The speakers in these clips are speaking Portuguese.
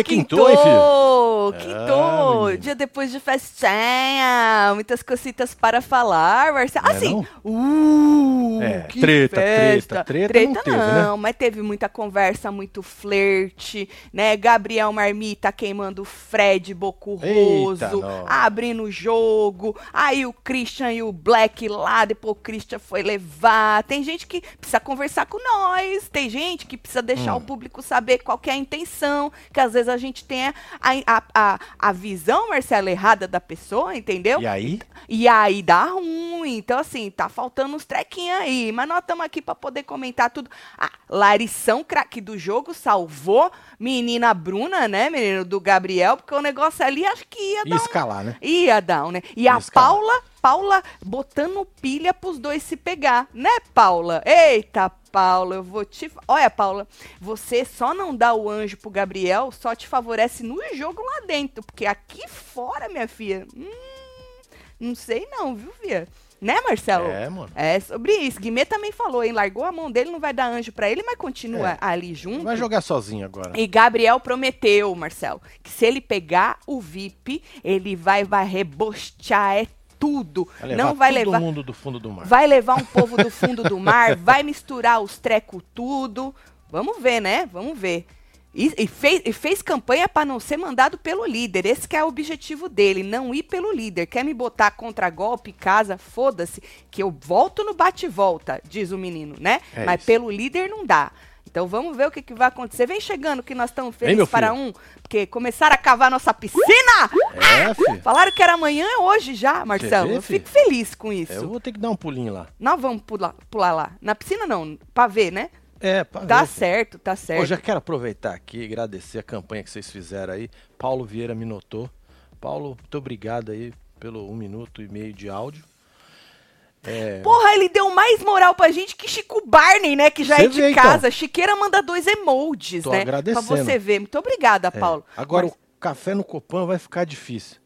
E quintou, hein, filho? Quintou! menino. Dia depois de festinha, muitas cositas para falar, Marcelo. Não é Assim, não? uh, É, que treta, festa. treta, treta não teve, né? mas teve muita conversa, muito flerte, né? Gabriel Marmita queimando o Fred Bocurroso, abrindo o jogo, aí o Christian e o Black lá, depois o Christian foi levar. Tem gente que precisa conversar com nós, tem gente que precisa deixar Hum. o público saber qual é a intenção, que às vezes a gente tem a, a, a, a visão, Marcelo, errada da pessoa, entendeu? E aí? E aí dá ruim. Então, assim, tá faltando uns trequinhos aí. Mas nós estamos aqui para poder comentar tudo. Ah, Larição, craque do jogo, salvou menina Bruna, né, menino do Gabriel, porque o negócio ali acho que ia Ia dar um escalar, né? Ia dar, um, né? E a Ia escalar. Paula, Paula botando pilha pros dois se pegar, né, Paula? Eita, Paula, eu vou te. Olha, Paula, você só não dá o anjo pro Gabriel, só te favorece no jogo lá dentro, porque aqui fora, minha filha, hum, não sei não, viu, Fia? Né, Marcelo? É, mano. É sobre isso. Guimê também falou, hein? Largou a mão dele, não vai dar anjo pra ele, mas continua É. ali junto. Vai jogar sozinho agora. E Gabriel prometeu, Marcelo, que se ele pegar o VIP, ele vai, vai rebostear é tudo. Vai levar Não vai todo levar. mundo do fundo do mar. Vai levar um povo do fundo do mar, vai misturar os trecos tudo. Vamos ver, né? Vamos ver. E, e fez, e fez campanha para não ser mandado pelo líder. Esse que é o objetivo dele, não ir pelo líder. Quer me botar contra golpe, casa, foda-se, que eu volto no bate-volta, diz o menino, né? É Mas isso. pelo líder não dá. Então vamos ver o que, que vai acontecer. Vem chegando que nós estamos felizes para um, porque começaram a cavar nossa piscina. É, filho. Falaram que era amanhã, é hoje já, Marcelo. vê, eu fico feliz com isso. Eu vou ter que dar um pulinho lá. Nós vamos pular, pular lá. Na piscina não, pra ver, né? É, pra Tá ver, certo, tá certo. Pô, já quero aproveitar aqui e agradecer a campanha que vocês fizeram aí. Paulo Vieira me notou. Paulo, muito obrigado aí pelo um minuto e meio de áudio. É, Porra, ele deu mais moral pra gente que Chico Barney, né? Que já Você é de vê, então. casa. Chiqueira manda dois Tô né? agradecendo. Pra você ver. Muito obrigada, é. Paulo. Agora Mas- o café no Copan vai ficar difícil.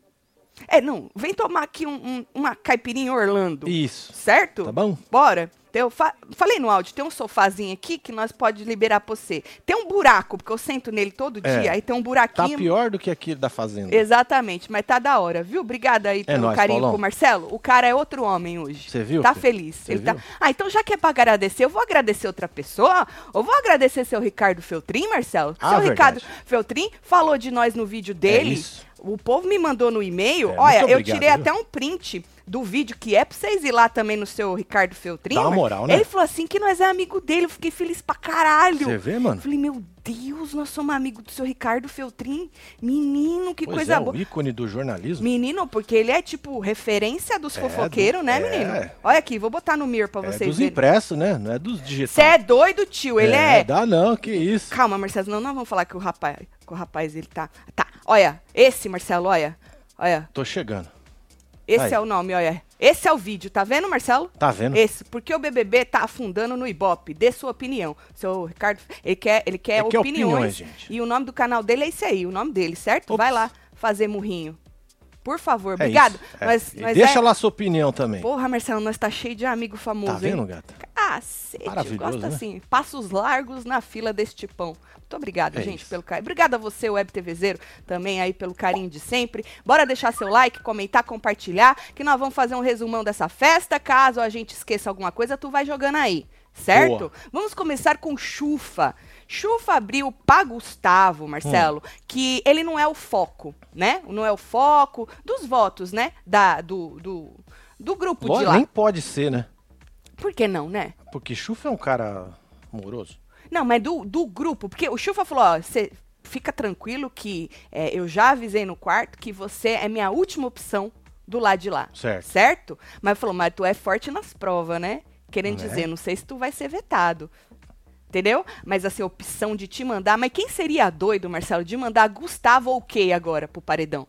É, não, vem tomar aqui um- um- uma caipirinha Orlando. Isso. Certo? Tá bom? Bora. Eu fa- falei no áudio, tem um sofazinho aqui que nós pode liberar pra você. Tem um buraco, porque eu sento nele todo É. dia, aí tem um Tá buraquinho. pior do que aquele da fazenda. Exatamente, mas tá da hora, viu? Obrigada aí pelo É nóis, carinho Paulão. com o Marcelo. O cara é outro homem hoje. Você viu, Tá filho? feliz. Ele tá... viu? Ah, então já que é pra agradecer, eu vou agradecer outra pessoa. Eu vou agradecer seu Ricardo Feltrin, Marcelo. Ah, seu verdade. Ricardo Feltrin falou de nós no vídeo dele. isso. O povo me mandou no e-mail. É, Olha, eu tirei viu? até um print do vídeo que é pra vocês ir lá também no seu Ricardo Feltrin. Dá uma moral, né? Ele falou assim que nós é amigo dele. Eu fiquei feliz pra caralho. Você vê, mano? Eu falei, meu Deus, nós somos amigos do seu Ricardo Feltrin. Menino, que Pois coisa é, boa. o ícone do jornalismo. Menino, porque ele é tipo referência dos É, fofoqueiros, do- né, é. menino? Olha aqui, vou botar no mirror pra É vocês dos verem. impressos, né? Não é dos digitais. Você é doido, tio? Ele é. Dá não, que isso. Calma, Marcelo, não, nós vamos falar que o rapaz, que o rapaz ele tá. Tá, olha, esse, Marcelo, olha. Olha, Tô chegando. Esse Aí. é o nome, olha. Esse é o vídeo, tá vendo, Marcelo? Tá vendo? Esse, porque o BBB tá afundando no Ibope. Dê sua opinião. Seu Ricardo, ele quer, ele quer Ele quer opiniões. opiniões, gente. E o nome do canal dele é esse aí, o nome dele, certo? Ops. Vai lá fazer murrinho. Por favor, É obrigado. É. E nós deixa é- lá sua opinião também. Porra, Marcelo, nós tá cheio de amigo famoso, Tá vendo, hein? gata? Cacete, gosta né? assim. Passos largos na fila deste tipão. Muito obrigada, É gente, isso. pelo carinho. Obrigada a você, Web TVzeiro, também aí pelo carinho de sempre. Bora deixar seu like, comentar, compartilhar, que nós vamos fazer um resumão dessa festa. Caso a gente esqueça alguma coisa, tu vai jogando aí. Certo? Boa. Vamos começar com Chufa. Chufa abriu pra Gustavo, Marcelo, Hum. que ele não é o foco, né? Não é o foco dos votos, né? Da, do, do, do grupo de Lógico, lá. nem pode ser, né? Por que não, né? Porque Chufa é um cara amoroso. Não, mas do, do grupo, porque o Chufa falou, ó, você fica tranquilo que é, eu já avisei no quarto que você é minha última opção do lado de lá. Certo. Certo? Mas falou, mas tu é forte nas provas, né? Querendo Né? dizer, não sei se tu vai ser vetado. Entendeu? Mas assim, a opção de te mandar. Mas quem seria doido, Marcelo, de mandar Gustavo ou Kay agora pro paredão?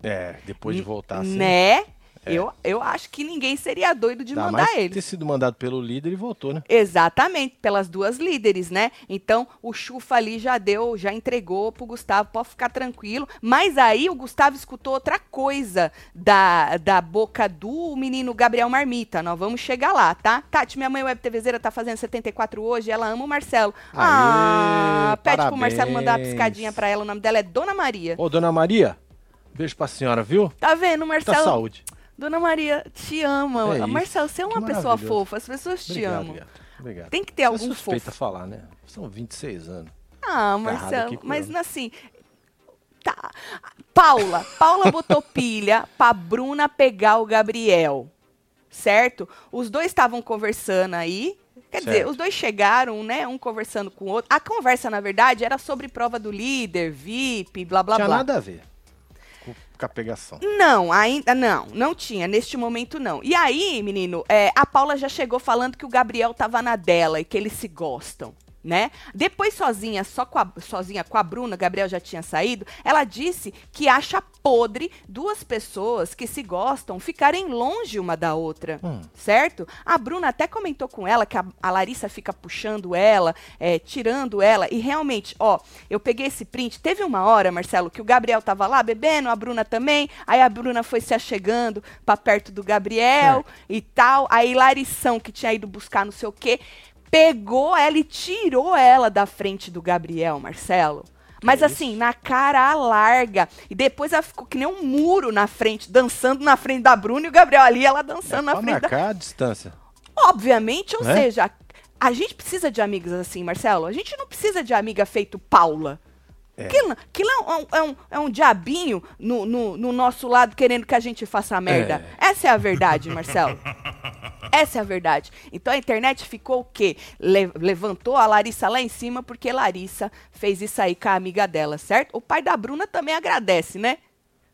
É, depois de voltar assim. Né? É. Eu, eu acho que ninguém seria doido de mandar mais ele. ter sido mandado pelo líder e voltou, né? Exatamente, pelas duas líderes, né? Então, o Chufa ali já deu, já entregou pro Gustavo, pode ficar tranquilo. Mas aí o Gustavo escutou outra coisa da, da boca do menino Gabriel Marmita. Nós vamos chegar lá, tá? Tati, minha mãe web TVzeira tá fazendo 74 hoje, ela ama o Marcelo. ah, Aê, pede pro Marcelo mandar uma piscadinha pra ela, o nome dela é Dona Maria. Ô, dona Maria, beijo pra senhora, viu? Tá vendo, Muita Marcelo? saúde. Dona Maria, te ama. É você é uma pessoa fofa, as pessoas te Obrigado, amam. Obrigado. Tem que ter Você algum é suspeita fofo. falar, né? São 26 anos. Ah, Tá Marcelo, mas assim. Tá. Paula. Paula botou pilha pra Bruna pegar o Gabriel. Certo? Os dois estavam conversando aí. Quer dizer, Certo. os dois chegaram, né? Um conversando com o outro. A conversa, na verdade, era sobre prova do líder, VIP, blá blá Tinha blá. nada a ver a pegação. Não, ainda não, não tinha, neste momento não. E aí, menino, é, a Paula já chegou falando que o Gabriel tava na dela e que eles se gostam. Né? Depois, sozinha, só com a, sozinha com a Bruna, Gabriel já tinha saído, ela disse que acha podre duas pessoas que se gostam ficarem longe uma da outra Hum. certo? A Bruna até comentou com ela que a, a Larissa fica puxando ela, é, tirando ela, e realmente, ó, eu peguei esse print, teve uma hora, Marcelo, que o Gabriel tava lá bebendo, a Bruna também, aí a Bruna foi se achegando pra perto do Gabriel e tal, aí Larissão, que tinha ido buscar não sei o quê, pegou ela e tirou ela da frente do Gabriel, Marcelo. Mas Que assim, na cara larga. E depois ela ficou que nem um muro na frente, dançando na frente da Bruna e o Gabriel ali, ela É dançando na pra frente da, marcar a distância. Obviamente, ou Né? seja, a gente precisa de amigas assim, Marcelo. A gente não precisa de amiga feito Paula. É. Aquilo, aquilo é, um, é, um, é um diabinho no, no, no nosso lado querendo que a gente faça merda. Essa é a verdade, Marcelo. Essa é a verdade. Então a internet ficou o quê? Le- levantou a Larissa lá em cima porque Larissa fez isso aí com a amiga dela, certo? O pai da Bruna também agradece, né?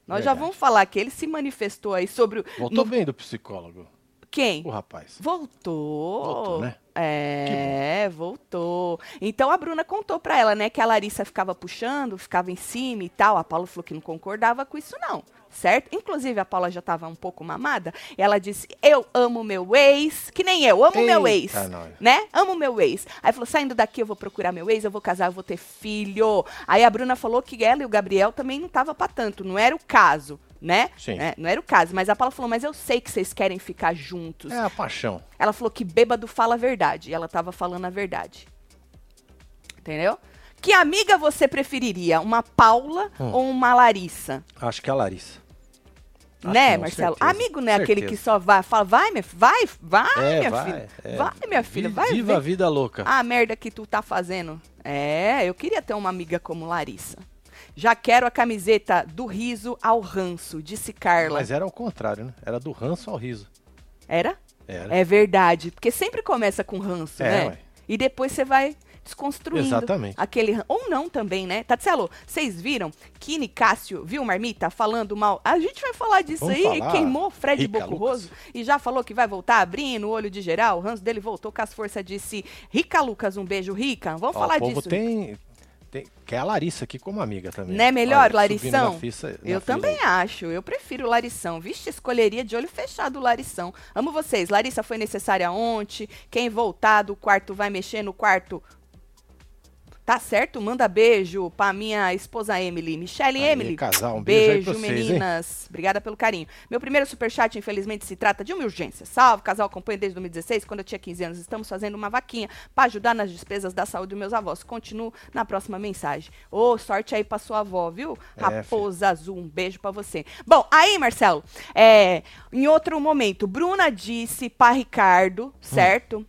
Nós já Verdade. vamos falar que ele se manifestou aí sobre o. Voltou no- bem do psicólogo, Quem? o rapaz. Voltou. Voltou, né? É, voltou. Então a Bruna contou pra ela, né, que a Larissa ficava puxando, ficava em cima e tal. A Paula falou que não concordava com isso, não. Certo? Inclusive, a Paula já tava um pouco mamada. E ela disse: Eu amo meu ex, que nem eu, amo meu ex. Eita, nós. Né? Amo meu ex. Aí falou: saindo daqui, eu vou procurar meu ex, eu vou casar, eu vou ter filho. Aí a Bruna falou que ela e o Gabriel também não tava pra tanto, não era o caso, né? Sim. É, não era o caso. Mas a Paula falou: Mas eu sei que vocês querem ficar juntos. É a paixão. Ela falou que bêbado fala a verdade. E ela tava falando a verdade. Entendeu? Que amiga você preferiria? Uma Paula Hum. ou uma Larissa? Acho que é a Larissa. Acho né, Marcelo? certeza, Amigo não é aquele que certeza. só vai, fala, vai, minha vai, vai, É, minha vai, filha. é. Vai, minha filha, vai Viva a ver vida louca. a merda que tu tá fazendo. É, eu queria ter uma amiga como Larissa. Já quero a camiseta do riso ao ranço, disse Carla. Mas era o contrário, né? Era do ranço ao riso. Era? Era. É verdade. Porque sempre começa com ranço, É, né? ué. E depois você vai desconstruindo Exatamente. aquele Ou não também, né? Tatselo, vocês viram? Kine Cássio, viu, Marmita, falando mal. A gente vai falar disso Vamos aí. falar. Queimou Fred Rica Bocurroso Lucas. e já falou que vai voltar abrindo o olho de geral. O ranço dele voltou com as forças, disse Rica Lucas, um beijo, Rica. Vamos Ó, falar o povo disso. tem, tem. Quer a Larissa aqui como amiga também. Né, melhor, Olha, Larissão? na fissa- na Eu também aí. acho. Eu prefiro Larição. Vixe, escolheria de olho fechado o Larição. Amo vocês. Larissa foi necessária ontem. Quem voltar do quarto vai mexer no quarto. Tá certo? Manda beijo pra minha esposa Emily. Michelle Aí, Emily. casal, um beijo aí pra vocês, meninas. Obrigada pelo carinho. Meu primeiro superchat, infelizmente, se trata de uma urgência. Salve, casal acompanho desde 2016, quando eu tinha 15 anos. Estamos fazendo uma vaquinha para ajudar nas despesas da saúde dos meus avós. Continuo na próxima mensagem. Ô, sorte aí pra sua avó, viu? É, Raposa Azul, um beijo pra você. Bom, aí, Marcelo, é, em outro momento, Bruna disse pra Ricardo, certo?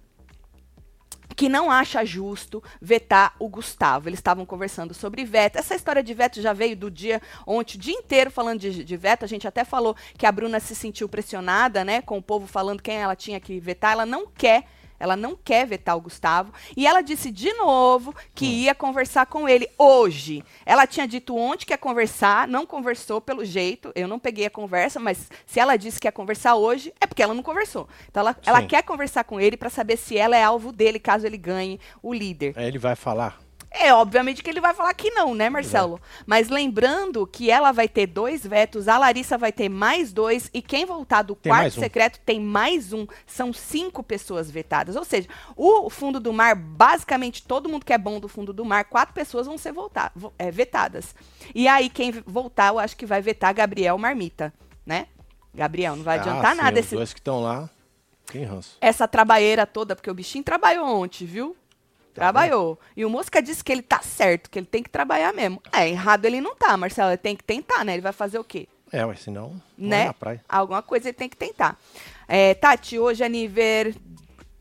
Que não acha justo vetar o Gustavo. Eles estavam conversando sobre veto. Essa história de veto já veio do dia ontem, o dia inteiro falando de, de veto. A gente até falou que a Bruna se sentiu pressionada, né, com o povo falando quem ela tinha que vetar. Ela não quer. Ela não quer vetar o Gustavo. E ela disse de novo que ia conversar com ele hoje. Ela tinha dito ontem que ia conversar, não conversou pelo jeito. Eu não peguei a conversa, mas se ela disse que ia conversar hoje, é porque ela não conversou. Então ela, ela quer conversar com ele para saber se ela é alvo dele caso ele ganhe o líder. Aí ele vai falar. É, obviamente que ele vai falar que não, né, Marcelo? Mas lembrando que ela vai ter dois vetos, a Larissa vai ter mais dois, e quem voltar do Tem quarto um. secreto tem mais um. São cinco pessoas vetadas. Ou seja, o fundo do mar, basicamente, todo mundo que é bom do fundo do mar, quatro pessoas vão ser voltar, vo- é, vetadas. E aí, quem voltar, eu acho que vai vetar Gabriel Marmita, né? Gabriel, não vai adiantar Ah, sim, nada Os esse, dois que estão lá, tem ranço. essa trabalheira toda, porque o bichinho trabalhou ontem, viu? Tá Trabalhou. E o Mosca disse que ele tá certo, que ele tem que trabalhar mesmo. É, errado ele não tá, Marcelo. Ele tem que tentar, né? Ele vai fazer o quê? É, mas senão, não Né? é na praia. Alguma coisa ele tem que tentar. É, Tati, hoje é nível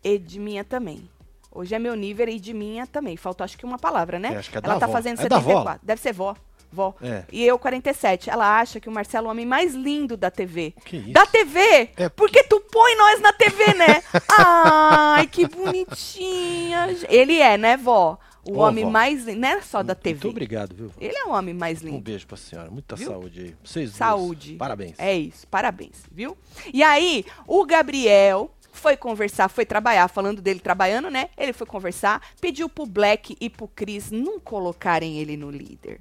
Edminha também. Hoje é meu nível e de minha também. Faltou acho que uma palavra, né? É, acho que é Ela da tá vó. fazendo É da vó? 74. Deve ser vó. Vó. É. E eu, 47. Ela acha que o Marcelo é o homem mais lindo da TV. Que isso? Da TV! É. Porque tu põe nós na TV, né? Ai, que bonitinha. Ele é, né, vó? O homem vó. mais lindo. Não é só da TV. Muito obrigado, viu? vó? Ele é o homem mais Um lindo. beijo pra senhora. Muita Viu? saúde aí. Vocês. Saúde. Parabéns. É isso, parabéns, viu? E aí, o Gabriel foi conversar, foi trabalhar, falando dele trabalhando, né? Ele foi conversar, pediu pro Black e pro Chris não colocarem ele no líder.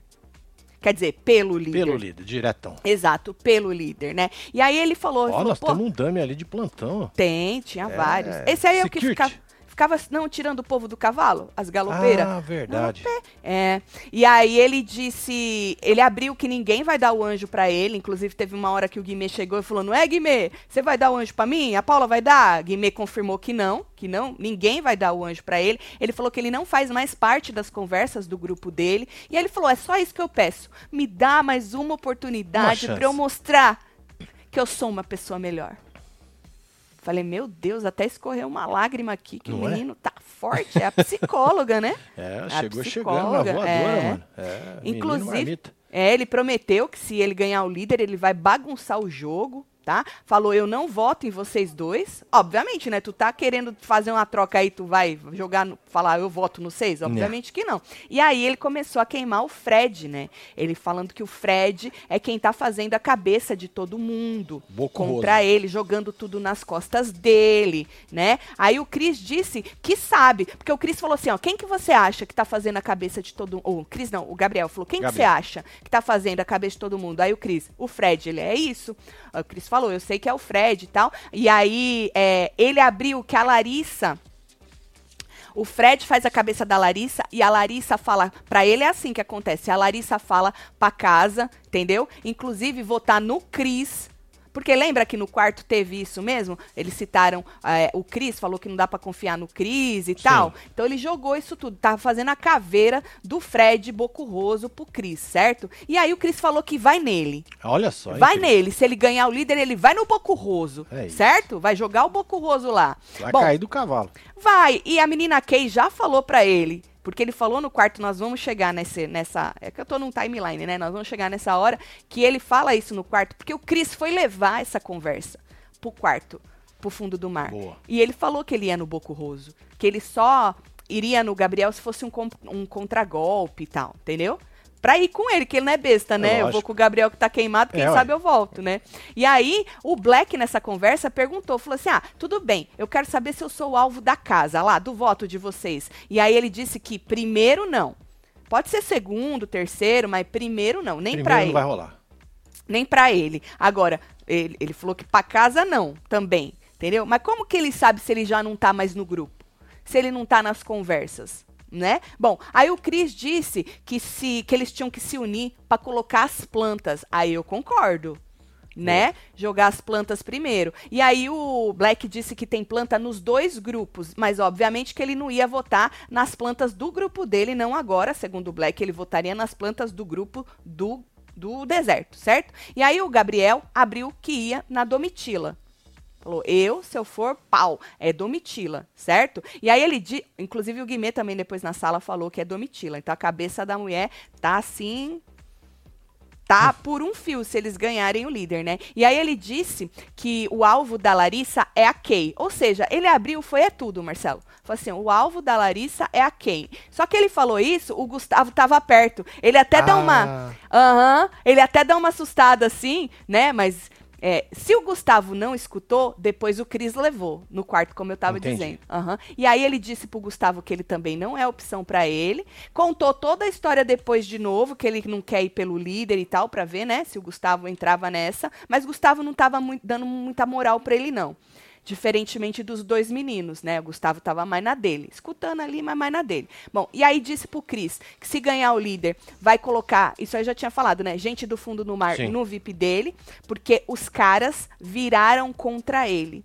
Quer dizer, pelo líder. Pelo líder, diretão. Exato, pelo líder, né? E aí ele falou, Ó, falou, nós temos um dummy ali de plantão. tem, tinha É, vários. Esse aí é o que ficava, ficava, não, tirando o povo do cavalo, as galopeiras. Ah, verdade. É. E aí ele disse, ele abriu que ninguém vai dar o anjo pra ele, inclusive teve uma hora que o Guimê chegou e falou: "Não é, Guimê? Você vai dar o anjo pra mim? A Paula vai dar?" Guimê confirmou que não, que não, ninguém vai dar o anjo pra ele. Ele falou que ele não faz mais parte das conversas do grupo dele, e ele falou: "É só isso que eu peço. Me dá mais uma oportunidade pra eu mostrar que eu sou uma pessoa melhor." Falei, meu Deus, até escorreu uma lágrima aqui, que o Não é? menino tá forte. É a psicóloga, né? É, A chegou chegando na voadora, é. mano. É, Inclusive, é, ele prometeu que se ele ganhar o líder, ele vai bagunçar o jogo, tá? Falou, eu não voto em vocês dois. Obviamente, né? Tu tá querendo fazer uma troca aí, tu vai jogar, no, falar, eu voto no seis? Obviamente que não. E aí ele começou a queimar o Fred, né? Ele falando que o Fred é quem tá fazendo a cabeça de todo mundo Boco contra ele, jogando tudo nas costas dele, né? Aí o Cris disse que sabe, porque o Cris falou assim, ó, quem que você acha que tá fazendo a cabeça de todo mundo? O Cris não, o Gabriel falou, quem que você Gabriel. acha que tá fazendo a cabeça de todo mundo? Aí o Cris, o Fred, ele é isso. Aí o Cris falou, eu sei que é o Fred e tal. E aí é, ele abriu que a Larissa o Fred faz a cabeça da Larissa e a Larissa fala. Pra ele é assim que acontece. A Larissa fala pra casa, entendeu? Inclusive votar no Cris. Porque lembra que no quarto teve isso mesmo? Eles citaram. eh, o Cris falou que não dá pra confiar no Cris e tal. Então ele jogou isso tudo. Tava fazendo a caveira do Fred Bocurroso pro Cris, certo? E aí o Cris falou que vai nele. Olha só. hein, Vai Cris? nele. Se ele ganhar o líder, ele vai no Bocurroso. É certo? Vai jogar o Bocurroso lá. Vai Bom, cair do cavalo. Vai. E a menina Kay já falou pra ele. Porque ele falou no quarto, nós vamos chegar nesse, nessa. É que eu tô num timeline, né? Nós vamos chegar nessa hora que ele fala isso no quarto. Porque o Chris foi levar essa conversa pro quarto, pro fundo do mar. Boa. E ele falou que ele ia no Boco Roso. Que ele só iria no Gabriel se fosse um, um contragolpe e tal, entendeu? Pra ir com ele, que ele não é besta, né? eu vou com o Gabriel que tá queimado, quem É, sabe eu volto, né? E aí, o Black nessa conversa perguntou, falou assim: ah, tudo bem, eu quero saber se eu sou o alvo da casa, lá, do voto de vocês. E aí ele disse que primeiro não. Pode ser segundo, terceiro, mas primeiro não, nem Primeiro pra não ele vai rolar. nem pra ele. Agora, ele, ele falou que pra casa não, também, entendeu? Mas como que ele sabe se ele já não tá mais no grupo? Se ele não tá nas conversas, né? Bom, aí o Cris disse que se que eles tinham que se unir pra colocar as plantas. Aí eu concordo. Né? Jogar as plantas primeiro. E aí o Black disse que tem planta nos dois grupos, mas obviamente que ele não ia votar nas plantas do grupo dele, não agora, segundo o Black, ele votaria nas plantas do grupo do do deserto, certo? E aí o Gabriel abriu que ia na Domitila. Falou, eu, se eu for, pau, é Domitila, certo? E aí ele, di inclusive o Guimê também depois na sala falou que é Domitila. Então a cabeça da mulher tá assim, tá por um fio se eles ganharem o líder, né? E aí ele disse que o alvo da Larissa é a Kay. Ou seja, ele abriu, foi é tudo, Marcelo. Falou assim, o alvo da Larissa é a Kay. Só que ele falou isso, o Gustavo tava perto. Ele até dá uma... Ah, Aham, ele até dá uma assustada assim, né? Mas É, se o Gustavo não escutou, depois o Cris levou no quarto, como eu tava Entendi. dizendo. Aham. E aí ele disse pro Gustavo que ele também não é opção pra ele. Contou toda a história depois de novo, que ele não quer ir pelo líder e tal, pra ver, né, se o Gustavo entrava nessa. Mas Gustavo não tava mui- dando muita moral pra ele, não. Diferentemente dos dois meninos, né? O Gustavo tava mais na dele, escutando ali, mas mais na dele. Bom, e aí disse pro Cris que se ganhar o líder, vai colocar, isso aí já tinha falado, né? Gente do fundo do mar Sim. no VIP dele, porque os caras viraram contra ele.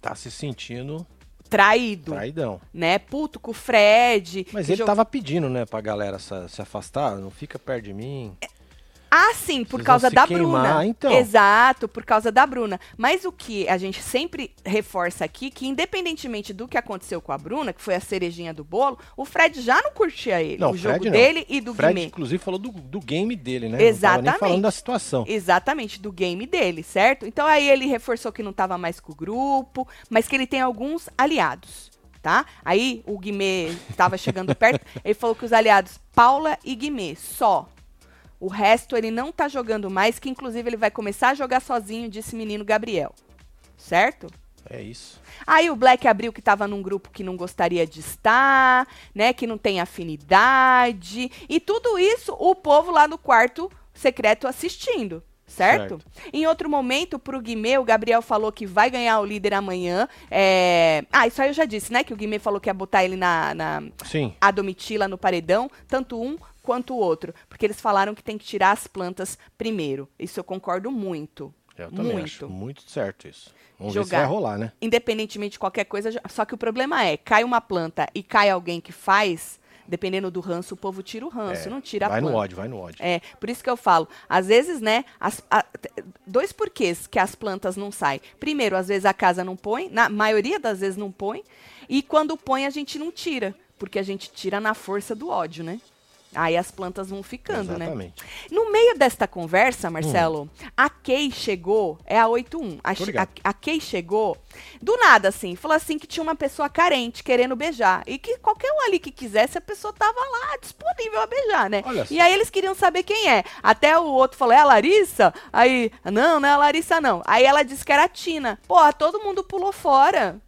Tá se sentindo Traído, traidão. né? Puto com o Fred. Mas ele jogou- tava pedindo, né, pra galera se, se afastar, não fica perto de mim. Ah, sim, por Vocês causa da queimar, Bruna. então. Exato, por causa da Bruna. Mas o que a gente sempre reforça aqui, que independentemente do que aconteceu com a Bruna, que foi a cerejinha do bolo, o Fred já não curtia ele. Não, o jogo Fred não. dele e do Fred, Guimê. inclusive, falou do, do game dele, né? Não Exatamente. nem falando da situação. Exatamente, do game dele, certo? Então aí ele reforçou que não estava mais com o grupo, mas que ele tem alguns aliados, tá? Aí o Guimê estava chegando perto, ele falou que os aliados Paula e Guimê, só. O resto ele não tá jogando mais, que inclusive ele vai começar a jogar sozinho, disse menino Gabriel. Certo? É isso. Aí o Black abriu que estava num grupo que não gostaria de estar, né? Que não tem afinidade. E tudo isso o povo lá no quarto secreto assistindo. Certo? Em outro momento, pro Guimê, o Gabriel falou que vai ganhar o líder amanhã. É... Ah, isso aí eu já disse, né? Que o Guimê falou que ia botar ele na, na Sim. a Domitila no paredão, tanto um quanto o outro. Porque eles falaram que tem que tirar as plantas primeiro. Isso eu concordo muito. Eu também muito. acho muito certo isso. Vamos ver se Jogar. vai rolar, né? independentemente de qualquer coisa. Só que o problema é, cai uma planta e cai alguém que faz, dependendo do ranço, o povo tira o ranço, É, não tira a vai planta. no ódio, vai no ódio. É, por isso que eu falo, às vezes, né, as- a- dois porquês que as plantas não saem. Primeiro, às vezes a casa não põe, na maioria das vezes não põe, e quando põe a gente não tira, porque a gente tira na força do ódio, né? Aí as plantas vão ficando, né? Exatamente. No meio desta conversa, Marcelo, a Kay chegou, é a 81. A, a, a Kay chegou do nada, assim, falou assim que tinha uma pessoa carente querendo beijar. E que qualquer um ali que quisesse, a pessoa tava lá disponível a beijar, né? Olha. E aí eles queriam saber quem é. Até o outro falou, é a Larissa? Aí, não, não é a Larissa, não. Aí ela disse que era a Tina. Porra, todo mundo pulou fora.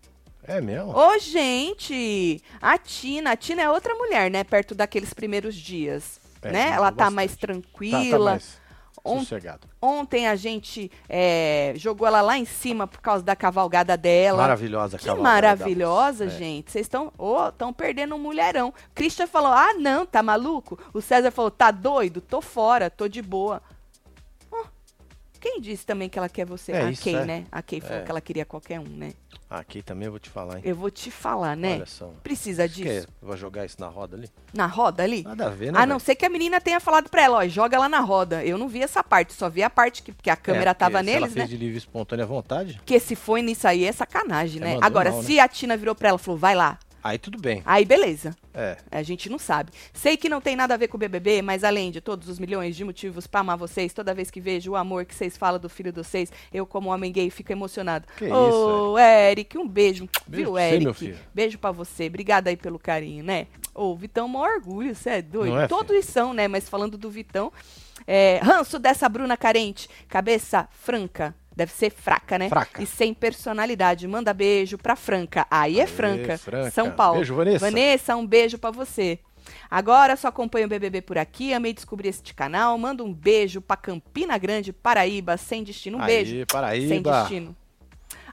É mesmo? Ô, gente! A Tina, a Tina é outra mulher, né? Perto daqueles primeiros dias. É, né? Ela tá bastante. mais Tá, tranquila. tá mais On- sossegado. Ontem a gente é, jogou ela lá em cima por causa da cavalgada dela. Maravilhosa Que cavalgada maravilhosa. É. gente. Vocês estão estão perdendo um mulherão. Christian falou: ah, não, tá maluco? O César falou: tá doido? Tô fora, tô de boa. Quem disse também que ela quer você? É a isso, Kay, é. né? A Kay falou É. que ela queria qualquer um, né? Aqui também eu vou te falar, hein? Eu vou te falar, né? Olha só. Precisa Que disso. eu vou jogar isso na roda ali? Na roda ali? Nada a ver, né? A não ser que a menina tenha falado pra ela, ó, joga lá na roda. Eu não vi essa parte, só vi a parte que, que a câmera É, tava neles, ela fez né? de livre espontânea vontade, Porque se foi nisso aí é sacanagem, É, né? Agora, mal, né? se a Tina virou pra ela e falou, vai lá, aí tudo bem. aí beleza. É. A gente não sabe. Sei que não tem nada a ver com o BBB, mas além de todos os milhões de motivos pra amar vocês, toda vez que vejo o amor que vocês falam do filho de vocês, eu, como homem gay, fico emocionado. Que Ô, Eric, um beijo. Beijo Viu, Eric? meu filho. Beijo pra você. Obrigada aí pelo carinho, né? Ô, o Vitão, maior orgulho, você é doido. Não é, Todos são, né? Mas falando do Vitão, é, ranço dessa Bruna carente, cabeça franca. Deve ser fraca, né? Fraca. E sem personalidade. Manda beijo pra Franca. Aí é Aê, Franca. Franca. São Paulo. Beijo, Vanessa. Vanessa, um beijo pra você. Agora só acompanho o BBB por aqui, amei descobrir este canal. Manda um beijo pra Campina Grande, Paraíba, sem destino. Um Aí, beijo. Sem Paraíba. destino.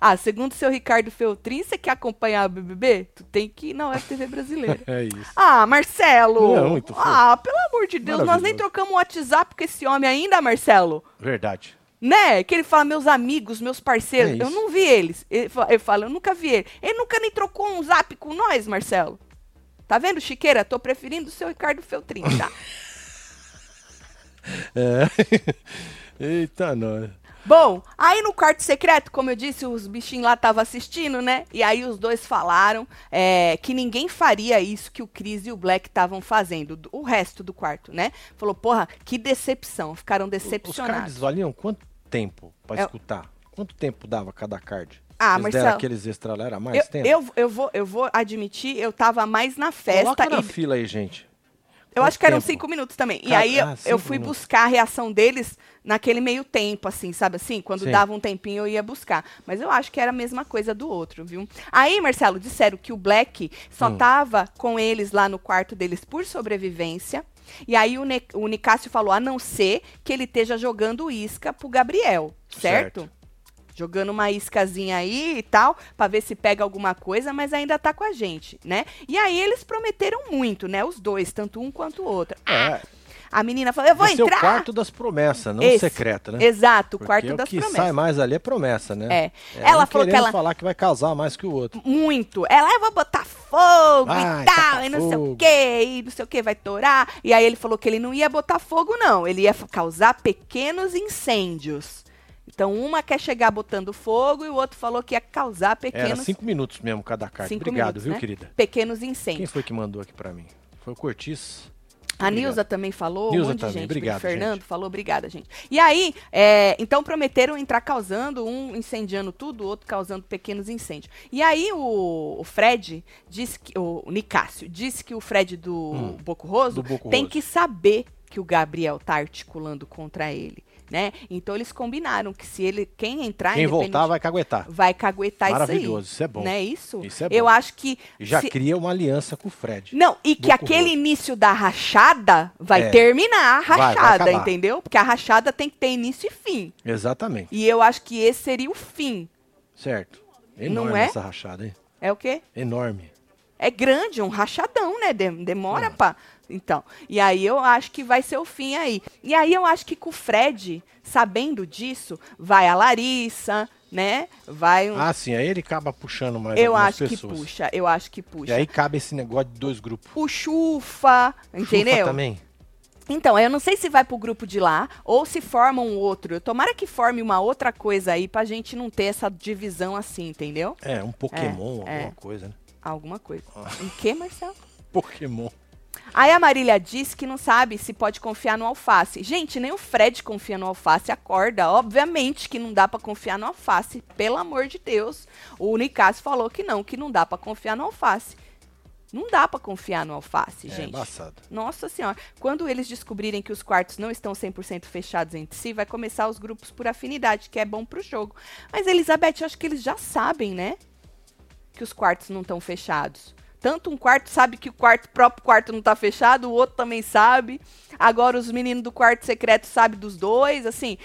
Ah, segundo o seu Ricardo Feltrin, você quer acompanhar o BBB? Tu tem que ir na UFTV brasileira. É isso. Ah, Marcelo! Não, muito fofo. ah, pelo amor de Deus, nós nem trocamos o WhatsApp com esse homem ainda, Marcelo. Verdade. Né? Que ele fala, meus amigos, meus parceiros. É eu não vi eles. Ele fa- eu nunca vi ele. Ele nunca nem trocou um zap com nós, Marcelo. Tá vendo, Chiqueira? Tô preferindo o seu Ricardo Feltrin, tá? É. Eita, nós. Bom, aí no quarto secreto, como eu disse, os bichinhos lá estavam assistindo, né? E aí os dois falaram é, que ninguém faria isso que o Chris e o Black estavam fazendo, do- o resto do quarto, né? Falou, porra, que decepção, ficaram Os decepcionados. cards valiam quanto tempo pra É- escutar? Quanto tempo dava cada card? Ah, deram Marcelo, aqueles extra era mais eu, tempo? eu, eu, vou, eu vou admitir, eu tava mais na festa Coloca na e fila aí, gente. Eu Quanto acho que eram tempo? cinco minutos também. E Ca- aí eu- ah, eu fui minutos. buscar a reação deles naquele meio tempo, assim, sabe assim? Quando Sim. dava um tempinho eu ia buscar. Mas eu acho que era a mesma coisa do outro, viu? Aí, Marcelo, disseram que o Black só Hum. tava com eles lá no quarto deles por sobrevivência. E aí o, ne o Nicásio falou, a não ser que ele esteja jogando isca pro Gabriel, certo? Certo. Jogando uma iscazinha aí e tal, pra ver se pega alguma coisa, mas ainda tá com a gente, né? E aí eles prometeram muito, né? Os dois, tanto um quanto o outro. É, A menina falou, eu vou esse é o entrar. quarto das promessas, não Esse. secreta, né? Exato, o Porque quarto o das que promessas. sai mais ali é promessa, né? É. É Ela falou que ela- falar que vai casar mais que o outro. Muito. Ela, eu vou botar fogo Vai, e tal, e não sei o fogo. quê, e não sei o quê, vai torar. E aí ele falou que ele não ia botar fogo, não. Ele ia causar pequenos incêndios. Então, uma quer chegar botando fogo e o outro falou que ia causar Era pequenos, cinco minutos mesmo cada carta. Cinco Obrigado, minutos, viu, né? querida? pequenos Quem incêndios. foi que mandou aqui pra mim? Foi o Cortiz. A Obrigado. Nilza também falou, Nilza um monte de também, gente. obrigado, o Fernando gente. falou, obrigada, gente. E aí, é, então prometeram entrar causando, um incendiando tudo, o outro causando pequenos incêndios. E aí o, o Fred disse que, o, o Nicásio, disse que o Fred do Hum, Boco Roso do Boco tem Roso. que saber que o Gabriel tá articulando contra ele, né? Então eles combinaram que se ele, quem entrar, Quem voltar vai caguetar. vai caguetar isso aí. Maravilhoso, isso é bom. Não é isso? Isso é bom. Eu acho que já se- cria uma aliança com o Fred. não, e que aquele início da rachada vai É. terminar a Vai, vai rachada, acabar. entendeu? Porque a rachada tem que ter início e fim. Exatamente. E eu acho que esse seria o fim. Certo. Enorme Não é? essa rachada, hein? É o quê? Enorme. É grande, um rachadão, né? De- demora pra. Então. E aí eu acho que vai ser o fim aí. E aí eu acho que com o Fred, sabendo disso, vai a Larissa, né? Vai um. Ah, sim, aí ele acaba puxando mais eu acho pessoas. que puxa, eu acho que E puxa. aí cabe esse negócio de dois grupos. O Chufa, entendeu? Chufa também. Então, eu não sei se vai pro grupo de lá ou se forma um outro. Tomara que forme uma outra coisa aí pra gente não ter essa divisão assim, entendeu? É, um Pokémon, É, alguma é. coisa, né? Alguma coisa. Ah. Em que, Marcelo? Pokémon. Aí a Marília disse que não sabe se pode confiar no alface. Gente, nem o Fred confia no alface, acorda. Obviamente que não dá pra confiar no alface, pelo amor de Deus. O Nicásio falou que não, que não dá pra confiar no alface. Não dá pra confiar no alface, É, gente. embaçado. Nossa senhora. Quando eles descobrirem que os quartos não estão 100% fechados entre si, vai começar os grupos por afinidade, que é bom pro jogo. Mas, Elizabeth, eu acho que eles já sabem, né? Que os quartos não estão fechados. Tanto um quarto sabe que o quarto, próprio quarto não tá fechado, o outro também sabe. Agora os meninos do quarto secreto sabem dos dois, assim.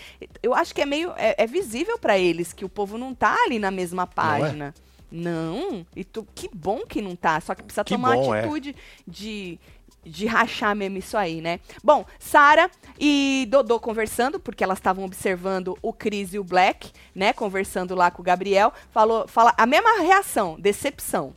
Eu acho que é meio é, é visível pra eles que o povo não tá ali na mesma é? página. Não, e tu, que bom que não tá, só que precisa Que tomar bom, uma é. atitude de, de rachar mesmo isso aí, né? Bom, Sara e Dodô conversando, porque elas estavam observando o Chris e o Black, né? Conversando lá com o Gabriel. Falou, fala a mesma reação, decepção.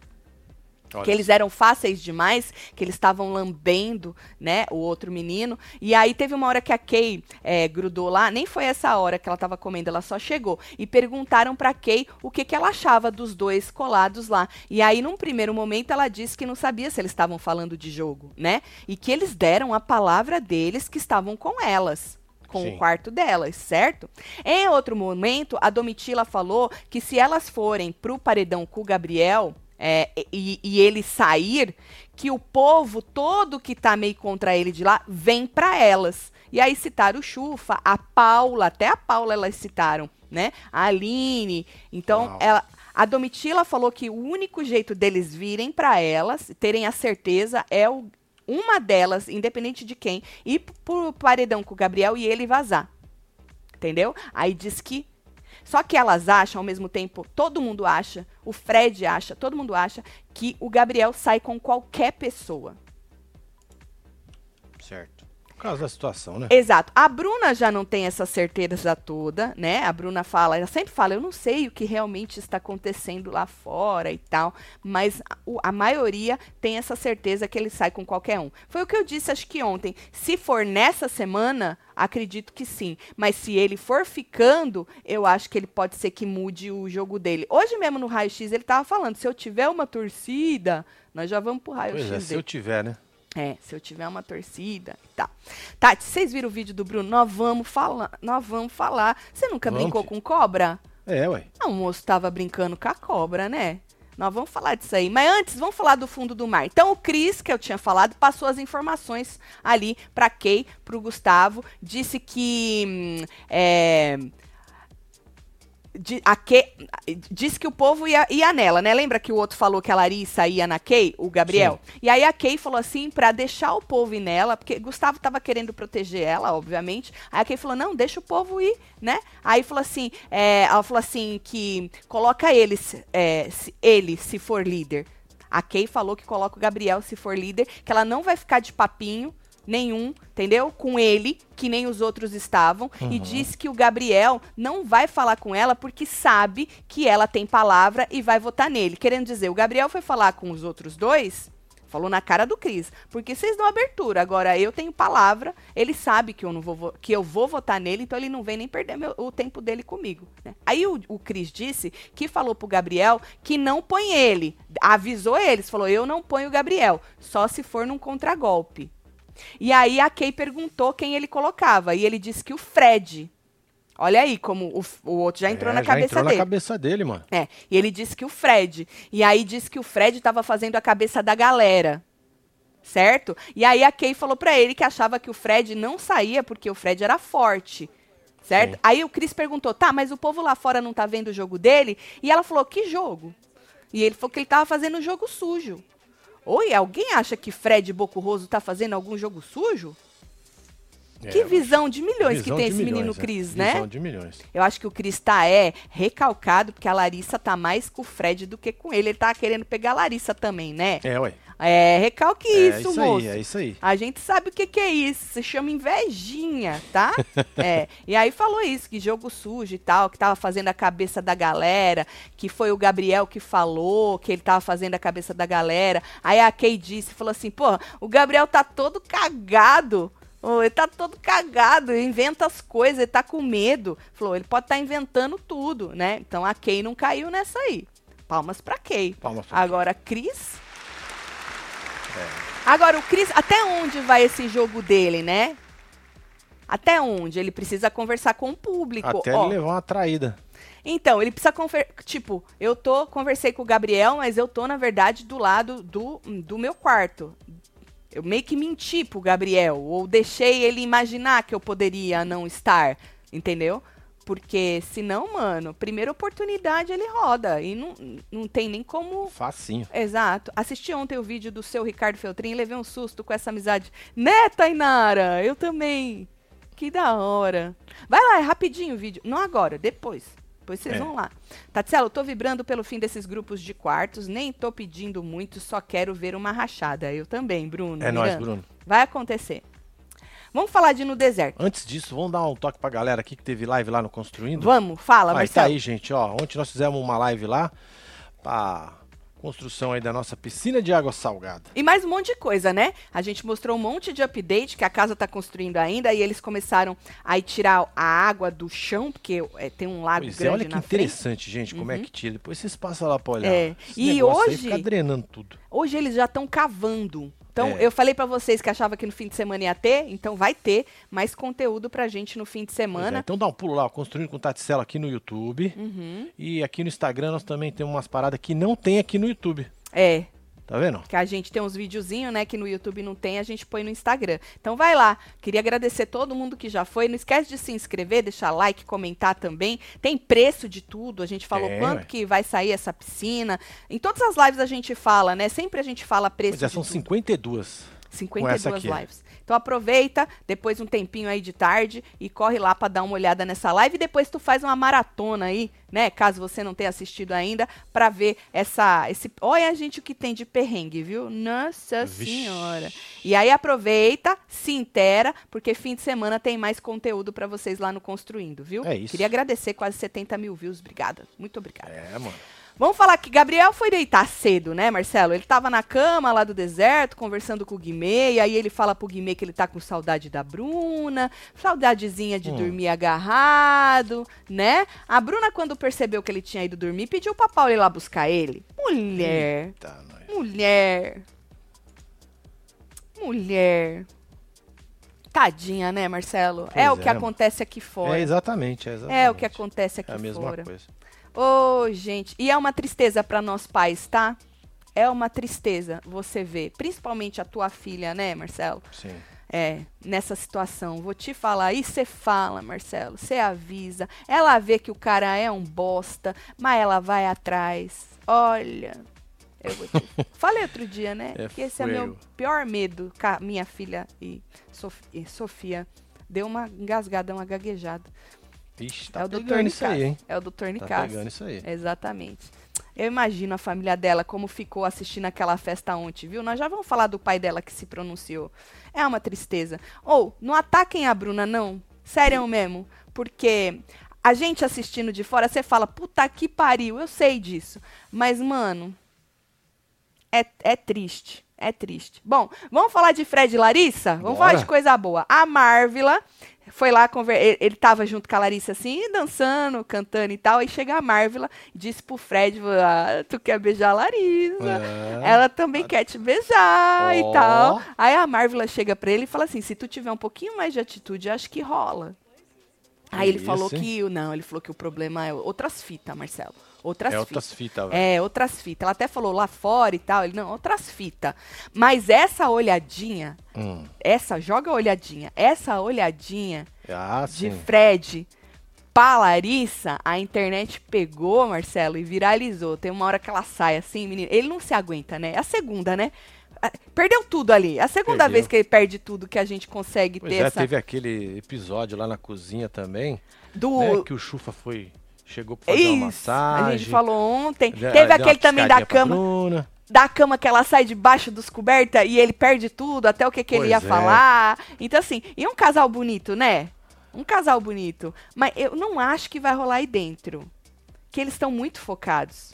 Olha, Que eles eram fáceis demais, que eles estavam lambendo, né, o outro menino. E aí teve uma hora que a Kay é, grudou lá, nem foi essa hora que ela tava comendo, ela só chegou. E perguntaram pra Kay o que, que ela achava dos dois colados lá. E aí, num primeiro momento, ela disse que não sabia se eles estavam falando de jogo, né? E que eles deram a palavra deles que estavam com elas com Sim. o quarto delas, certo? Em outro momento, a Domitila falou que se elas forem pro paredão com o Gabriel é, e, e ele sair, que o povo todo que tá meio contra ele de lá vem pra elas. E aí citaram o Chufa, a Paula, até a Paula elas citaram, né? A Aline. Então, ela, a Domitila falou que o único jeito deles virem pra elas, terem a certeza, é o, uma delas, independente de quem, ir pro paredão com o Gabriel e ele vazar. Entendeu? Aí diz que. Só que elas acham, ao mesmo tempo, todo mundo acha, o Fred acha, todo mundo acha, que o Gabriel sai com qualquer pessoa. Certo. Por causa da situação, né? Exato. A Bruna já não tem essa certeza toda, né? A Bruna fala, ela sempre fala, eu não sei o que realmente está acontecendo lá fora e tal, mas a, a maioria tem essa certeza que ele sai com qualquer um. Foi o que eu disse, acho que ontem. Se for nessa semana, acredito que sim. Mas se ele for ficando, eu acho que ele pode ser que mude o jogo dele. Hoje mesmo no Raio X ele tava falando, se eu tiver uma torcida, nós já vamos pro Raio Pois X é, se eu tiver, né? É, se eu tiver uma torcida e tal. Tati, vocês viram o vídeo do Bruno? Nós vamos falar, nós vamos falar. Você nunca Vamos, brincou com cobra? É, ué. Não, o moço tava brincando com a cobra, né? Nós vamos falar disso aí. Mas antes, vamos falar do fundo do mar. Então, o Cris, que eu tinha falado, passou as informações ali para Kay, para o Gustavo. Disse que. Hum, é, a Kay, disse que o povo ia, ia nela, né? Lembra que o outro falou que a Larissa ia na Kay, o Gabriel? Sim. E aí a Kay falou assim, para deixar o povo ir nela, porque Gustavo tava querendo proteger ela, obviamente. Aí a Kay falou, não, deixa o povo ir, né? Aí falou assim, é, ela falou assim que coloca ele, é, se, ele se for líder. A Kay falou que coloca o Gabriel se for líder, que ela não vai ficar de papinho, nenhum, entendeu? Com ele, que nem os outros estavam, uhum. e disse que o Gabriel não vai falar com ela porque sabe que ela tem palavra e vai votar nele. Querendo dizer, o Gabriel foi falar com os outros dois, falou na cara do Cris, porque vocês dão abertura. Agora eu tenho palavra, ele sabe que eu não vou que eu vou votar nele, então ele não vem nem perder meu, o tempo dele comigo. Né? Aí o, o Cris disse que falou pro Gabriel que não põe ele, avisou eles, falou eu não ponho o Gabriel, só se for num contragolpe. E aí a Kay perguntou quem ele colocava. E ele disse que o Fred. Olha aí como o, o outro já entrou é, na já cabeça entrou dele. na cabeça dele, mano. É. E ele disse que o Fred. E aí disse que o Fred estava fazendo a cabeça da galera. Certo? E aí a Kay falou para ele que achava que o Fred não saía porque o Fred era forte. Certo? Sim. Aí o Chris perguntou: "Tá, mas o povo lá fora não tá vendo o jogo dele?" E ela falou: "Que jogo?" E ele falou que ele tava fazendo um jogo sujo. Oi, alguém acha que Fred Bocurroso tá fazendo algum jogo sujo? É, que visão de milhões visão que tem esse milhões, menino é. Cris, né? Visão de milhões. Eu acho que o Cris tá é recalcado, porque a Larissa tá mais com o Fred do que com ele. Ele tá querendo pegar a Larissa também, né? É, ué. É, recalque é isso, isso moço. Aí, é isso aí. A gente sabe o que, que é isso. Se chama invejinha, tá? é. E aí falou isso, que jogo sujo e tal, que tava fazendo a cabeça da galera, que foi o Gabriel que falou, que ele tava fazendo a cabeça da galera. Aí a Kay disse, falou assim, pô, o Gabriel tá todo cagado. Oh, ele tá todo cagado, inventa as coisas, ele tá com medo. Falou, ele pode estar tá inventando tudo, né? Então a Kay não caiu nessa aí. Palmas pra Kay. Palmas pra Agora, Cris. Agora, o Cris, até onde vai esse jogo dele, né? Até onde? Ele precisa conversar com o público. Até Ó, ele levar uma traída. Então, ele precisa conversar. Tipo, eu tô, conversei com o Gabriel, mas eu tô, na verdade, do lado do, do meu quarto. Eu meio que menti pro Gabriel, ou deixei ele imaginar que eu poderia não estar, entendeu? Porque senão, mano, primeira oportunidade ele roda. E não, não tem nem como. Facinho. Exato. Assisti ontem o vídeo do seu Ricardo Feltrin e levei um susto com essa amizade. Né, Tainara? Eu também. Que da hora. Vai lá, é rapidinho o vídeo. Não agora, depois. Depois vocês é. vão lá. Tatielo, tô vibrando pelo fim desses grupos de quartos. Nem tô pedindo muito, só quero ver uma rachada. Eu também, Bruno. É nóis, Bruno. Vai acontecer. Vamos falar de no deserto. Antes disso, vamos dar um toque pra galera aqui que teve live lá no Construindo. Vamos, fala, Aí tá aí, gente, ó. Ontem nós fizemos uma live lá pra construção aí da nossa piscina de água salgada. E mais um monte de coisa, né? A gente mostrou um monte de update que a casa tá construindo ainda e eles começaram a tirar a água do chão, porque é, tem um lago pois grande é, olha que interessante, frente. gente, como uhum. é que tira. Depois vocês passam lá pra olhar. É. e hoje... fica drenando tudo. Hoje eles já estão cavando então, é. eu falei para vocês que achava que no fim de semana ia ter, então vai ter mais conteúdo pra gente no fim de semana. É. Então dá um pulo lá, Construindo com Taticela aqui no YouTube. Uhum. E aqui no Instagram nós também temos umas paradas que não tem aqui no YouTube. É, Tá vendo? Que a gente tem uns videozinhos, né, que no YouTube não tem, a gente põe no Instagram. Então vai lá. Queria agradecer todo mundo que já foi. Não esquece de se inscrever, deixar like, comentar também. Tem preço de tudo. A gente falou é, quanto ué. que vai sair essa piscina. Em todas as lives a gente fala, né? Sempre a gente fala preço. Pois é, são tudo. 52. 52 lives. Então aproveita, depois um tempinho aí de tarde e corre lá para dar uma olhada nessa live e depois tu faz uma maratona aí, né, caso você não tenha assistido ainda, para ver essa esse olha a gente o que tem de perrengue, viu? Nossa Vixe. senhora. E aí aproveita, se intera, porque fim de semana tem mais conteúdo para vocês lá no Construindo, viu? É isso. Queria agradecer quase 70 mil views, obrigada. Muito obrigada. É, mano. Vamos falar que Gabriel foi deitar cedo, né, Marcelo? Ele tava na cama lá do deserto, conversando com o Guimê, e aí ele fala pro Guimê que ele tá com saudade da Bruna, saudadezinha de hum. dormir agarrado, né? A Bruna, quando percebeu que ele tinha ido dormir, pediu pra Paulo ir lá buscar ele. Mulher. Eita, mulher. Mulher. Tadinha, né, Marcelo? É é o que é. acontece aqui fora. É exatamente, é exatamente. É o que acontece aqui fora. É a mesma fora. coisa. Ô, gente, e é uma tristeza para nós pais, tá? É uma tristeza você ver, principalmente a tua filha, né, Marcelo? Sim. É, nessa situação. Vou te falar, e você fala, Marcelo, você avisa. Ela vê que o cara é um bosta, mas ela vai atrás. Olha, eu vou te... Falei outro dia, né? É que esse é meu pior medo. Minha filha e, e Sofia deu uma engasgada, uma gaguejada. Ixi, tá é o pegando isso aí? É o doutor Tá Nicasso. pegando isso aí. Exatamente. Eu imagino a família dela como ficou assistindo aquela festa ontem, viu? Nós já vamos falar do pai dela que se pronunciou. É uma tristeza. Ou, não ataquem a Bruna, não. Sério mesmo. Porque a gente assistindo de fora, você fala, puta que pariu, eu sei disso. Mas, mano, é, é triste. É triste. Bom, vamos falar de Fred e Larissa? Vamos Bora. falar de coisa boa. A Marvila foi lá, conver... ele, ele tava junto com a Larissa assim, dançando, cantando e tal. Aí chega a Marvila e disse pro Fred: ah, Tu quer beijar a Larissa? É. Ela também quer te beijar Ó. e tal. Aí a Marvila chega pra ele e fala assim: Se tu tiver um pouquinho mais de atitude, acho que rola. Aí ele Isso, falou que. Não, ele falou que o problema é outras fitas, Marcelo. Outras É fitas. outras fitas. É, outras fitas. Ela até falou lá fora e tal. Ele, não, outras fitas. Mas essa olhadinha, Hum. essa, joga a olhadinha, essa olhadinha Ah, de sim. Fred pra Larissa, a internet pegou, Marcelo, e viralizou. Tem uma hora que ela sai assim, menino. Ele não se aguenta, né? É a segunda, né? Ah, Perdeu tudo ali. É a segunda Perdeu. vez que ele perde tudo que a gente consegue Pois ter é, essa. teve aquele episódio lá na cozinha também, Do. né? Que o Chufa foi. Chegou pra fazer uma Isso, massagem. a gente falou ontem. já- Teve aquele uma também da cama. Bruna. da cama que ela sai debaixo dos cobertas e ele perde tudo, até o que, que ele ia é. falar. Então, assim, e um casal bonito, né? Um casal bonito. Mas eu não acho que vai rolar aí dentro. Que eles estão muito focados.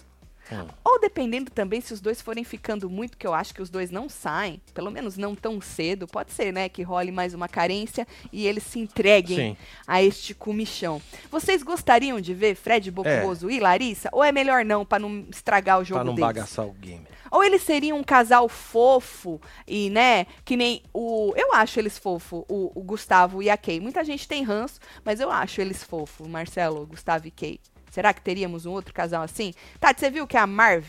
Hum. Ou dependendo também, se os dois forem ficando muito, que eu acho que os dois não saem, pelo menos não tão cedo, pode ser, né? Que role mais uma carência e eles se entreguem Sim. a este comichão. Vocês gostariam de ver Fred Bocoso e Larissa? Ou é melhor não, pra não estragar o jogo Pra não deles? bagaçar o game. Ou eles seriam um casal fofo e, né, que nem o... Eu acho eles fofo, o, o Gustavo e a Kay. Muita gente tem ranço, mas eu acho eles fofo, Marcelo, Gustavo e Kay. Será que teríamos um outro casal assim? Tati, você viu que a Marv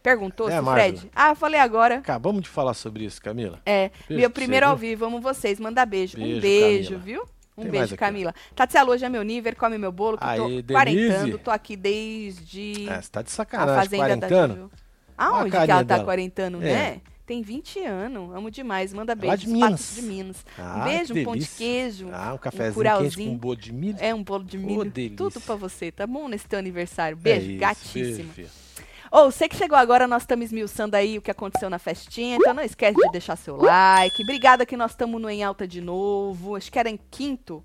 perguntou É, se Marvel. Fred... Ah, falei agora. Acabamos de falar sobre isso, Camila. É, Beijo meu primeiro ao vivo, amo vocês. Manda beijo. um Beijo, beijo, Camila. viu? Um Tem beijo. Camila. Tatiana, hoje é meu nível, come meu bolo, que eu tô Aê, quarentando, tô aqui desde É, você tá de a sacanagem, fazenda da quarentando. Aonde a que ela tá quarentando, É. né? Tem 20 anos, amo demais. Manda Lá beijo de dos Minas. patos de Minas. Ah, um beijo, um pão de queijo. Ah, um cafezinho quente curauzinho. com bolo de milho. É um bolo de milho. delícia. Tudo pra você, tá bom? Nesse teu aniversário. É Beijo, isso, gatíssimo. beijo, filha. Ô, você que chegou agora, nós estamos esmiuçando aí o que aconteceu na festinha, então não esquece de deixar seu like. Obrigada que nós estamos no Em Alta de novo. Acho que era em quinto.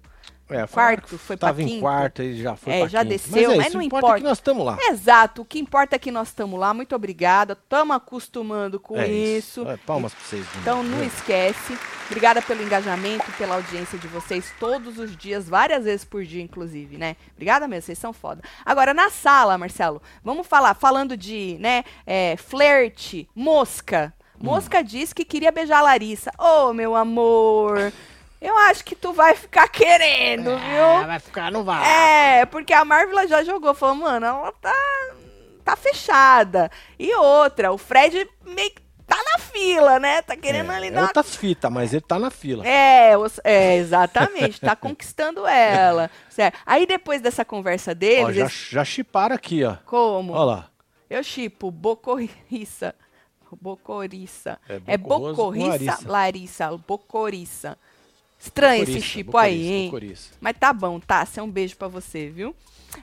É, Quarto, foi pra Tava em quinto. quarto e já foi É, já quinto. desceu, mas, é mas isso, não importa. importa. que nós estamos lá. Exato, o que importa é que nós estamos lá. Muito obrigada. Estamos acostumando com é isso. É, palmas pra vocês. Então não esquece. Obrigada pelo engajamento, pela audiência de vocês todos os dias, várias vezes por dia, inclusive, né? Obrigada mesmo, vocês são foda. Agora, na sala, Marcelo, vamos falar, falando de, né, é, flerte, mosca. Hum. Mosca disse que queria beijar a Larissa. Ô, meu amor, eu acho que tu vai ficar querendo, Ah, viu? vai ficar, não vai. É, porque a Marvel já jogou, falou, mano, ela tá, tá fechada. E outra, o Fred meio que tá na fila, né? Tá querendo é, ali é dar uma outras fitas, mas ele tá na fila. é, é, exatamente, tá conquistando ela. Certo. Aí depois dessa conversa Ó, deles, já, eles- já chiparam aqui, ó. como? Ó lá. Eu chipo Bocoriça. Bocoriça. É É Bocoriça, Larissa. Larissa, Bocoriça. Estranho esse chipo aí, hein? Mas tá bom, tá? É um beijo pra você, viu?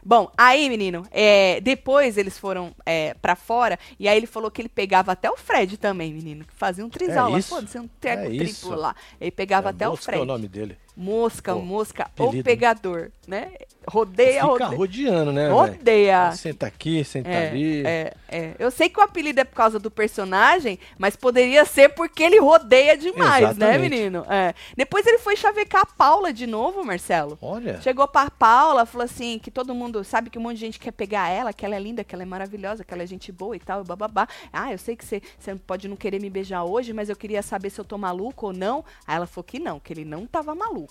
Bom, aí, menino, é, depois eles foram é, pra fora e aí ele falou que ele pegava até o Fred também, menino. Que fazia um trisal É lá, foda-se, um treco É triplo lá. Ele pegava É, até o Fred. é o nome dele. Mosca, Pô, mosca ou né? pegador, né? Rodeia, Fica rodeia. rodeando, né? Rodeia. Senta aqui, senta É, ali. é, é. Eu sei que o apelido é por causa do personagem, mas poderia ser porque ele rodeia demais, né, Exatamente. menino? É. Depois ele foi chavecar a Paula de novo, Marcelo. Olha. Chegou pra Paula, falou assim, que todo mundo sabe que um monte de gente quer pegar ela, que ela é linda, que ela é maravilhosa, que ela é gente boa e tal, e bababá. Ah, eu sei que você pode não querer me beijar hoje, mas eu queria saber se eu tô maluco ou não. Aí ela falou que não, que ele não tava maluco.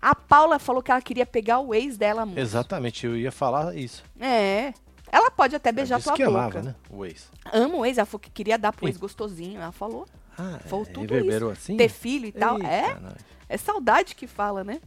A Paula falou que ela queria pegar o ex dela, moço. Exatamente, eu ia falar isso. É. Ela pode até beijar Disse tua que boca. amava, né? O ex. Ama o ex, ela falou que queria dar pro ex gostosinho. Ela falou. Ah, Falou é, tudo reverberou assim? Ter filho e tal. É, Eita, nós. é saudade que fala, né?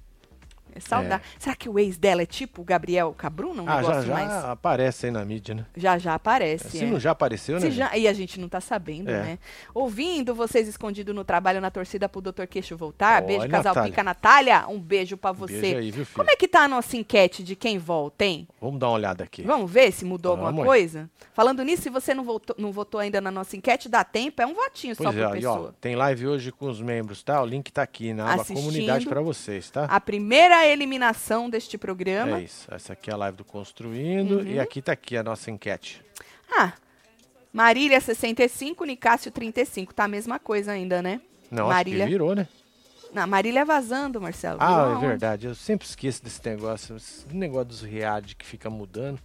É saudade. Será que o ex dela é tipo o Gabriel Cabruna? Um Ah, já já mais. aparece aí na mídia, né? Já já aparece. Se é. não já apareceu, Se né? já- E a gente não tá sabendo, É. né? Ouvindo vocês escondidos no trabalho na torcida pro Dr. Queixo voltar. Beijo, casal Natália. Pica Natália. Um beijo pra gente? você. Beijo aí, viu, filho? Como é que tá a nossa enquete de quem volta, hein? Vamos dar uma olhada aqui. Vamos ver se mudou alguma Vamos, é. coisa? Falando nisso, se você não votou, não votou ainda na nossa enquete, dá tempo, é um votinho só Pois é, por ó, pessoa. tem live hoje com os membros, tá? O link tá aqui na aba Assistindo. comunidade pra vocês, tá? A primeira eliminação deste programa. É isso. Essa aqui é a live do Construindo Uhum. e aqui tá aqui a nossa enquete. Ah, Marília 65, Nicásio 35. Tá a mesma coisa ainda, né? Não, Marília. virou, né? Não, Marília vazando, Marcelo. Ah, é verdade. Eu sempre esqueço desse negócio. Esse negócio dos reality que fica mudando.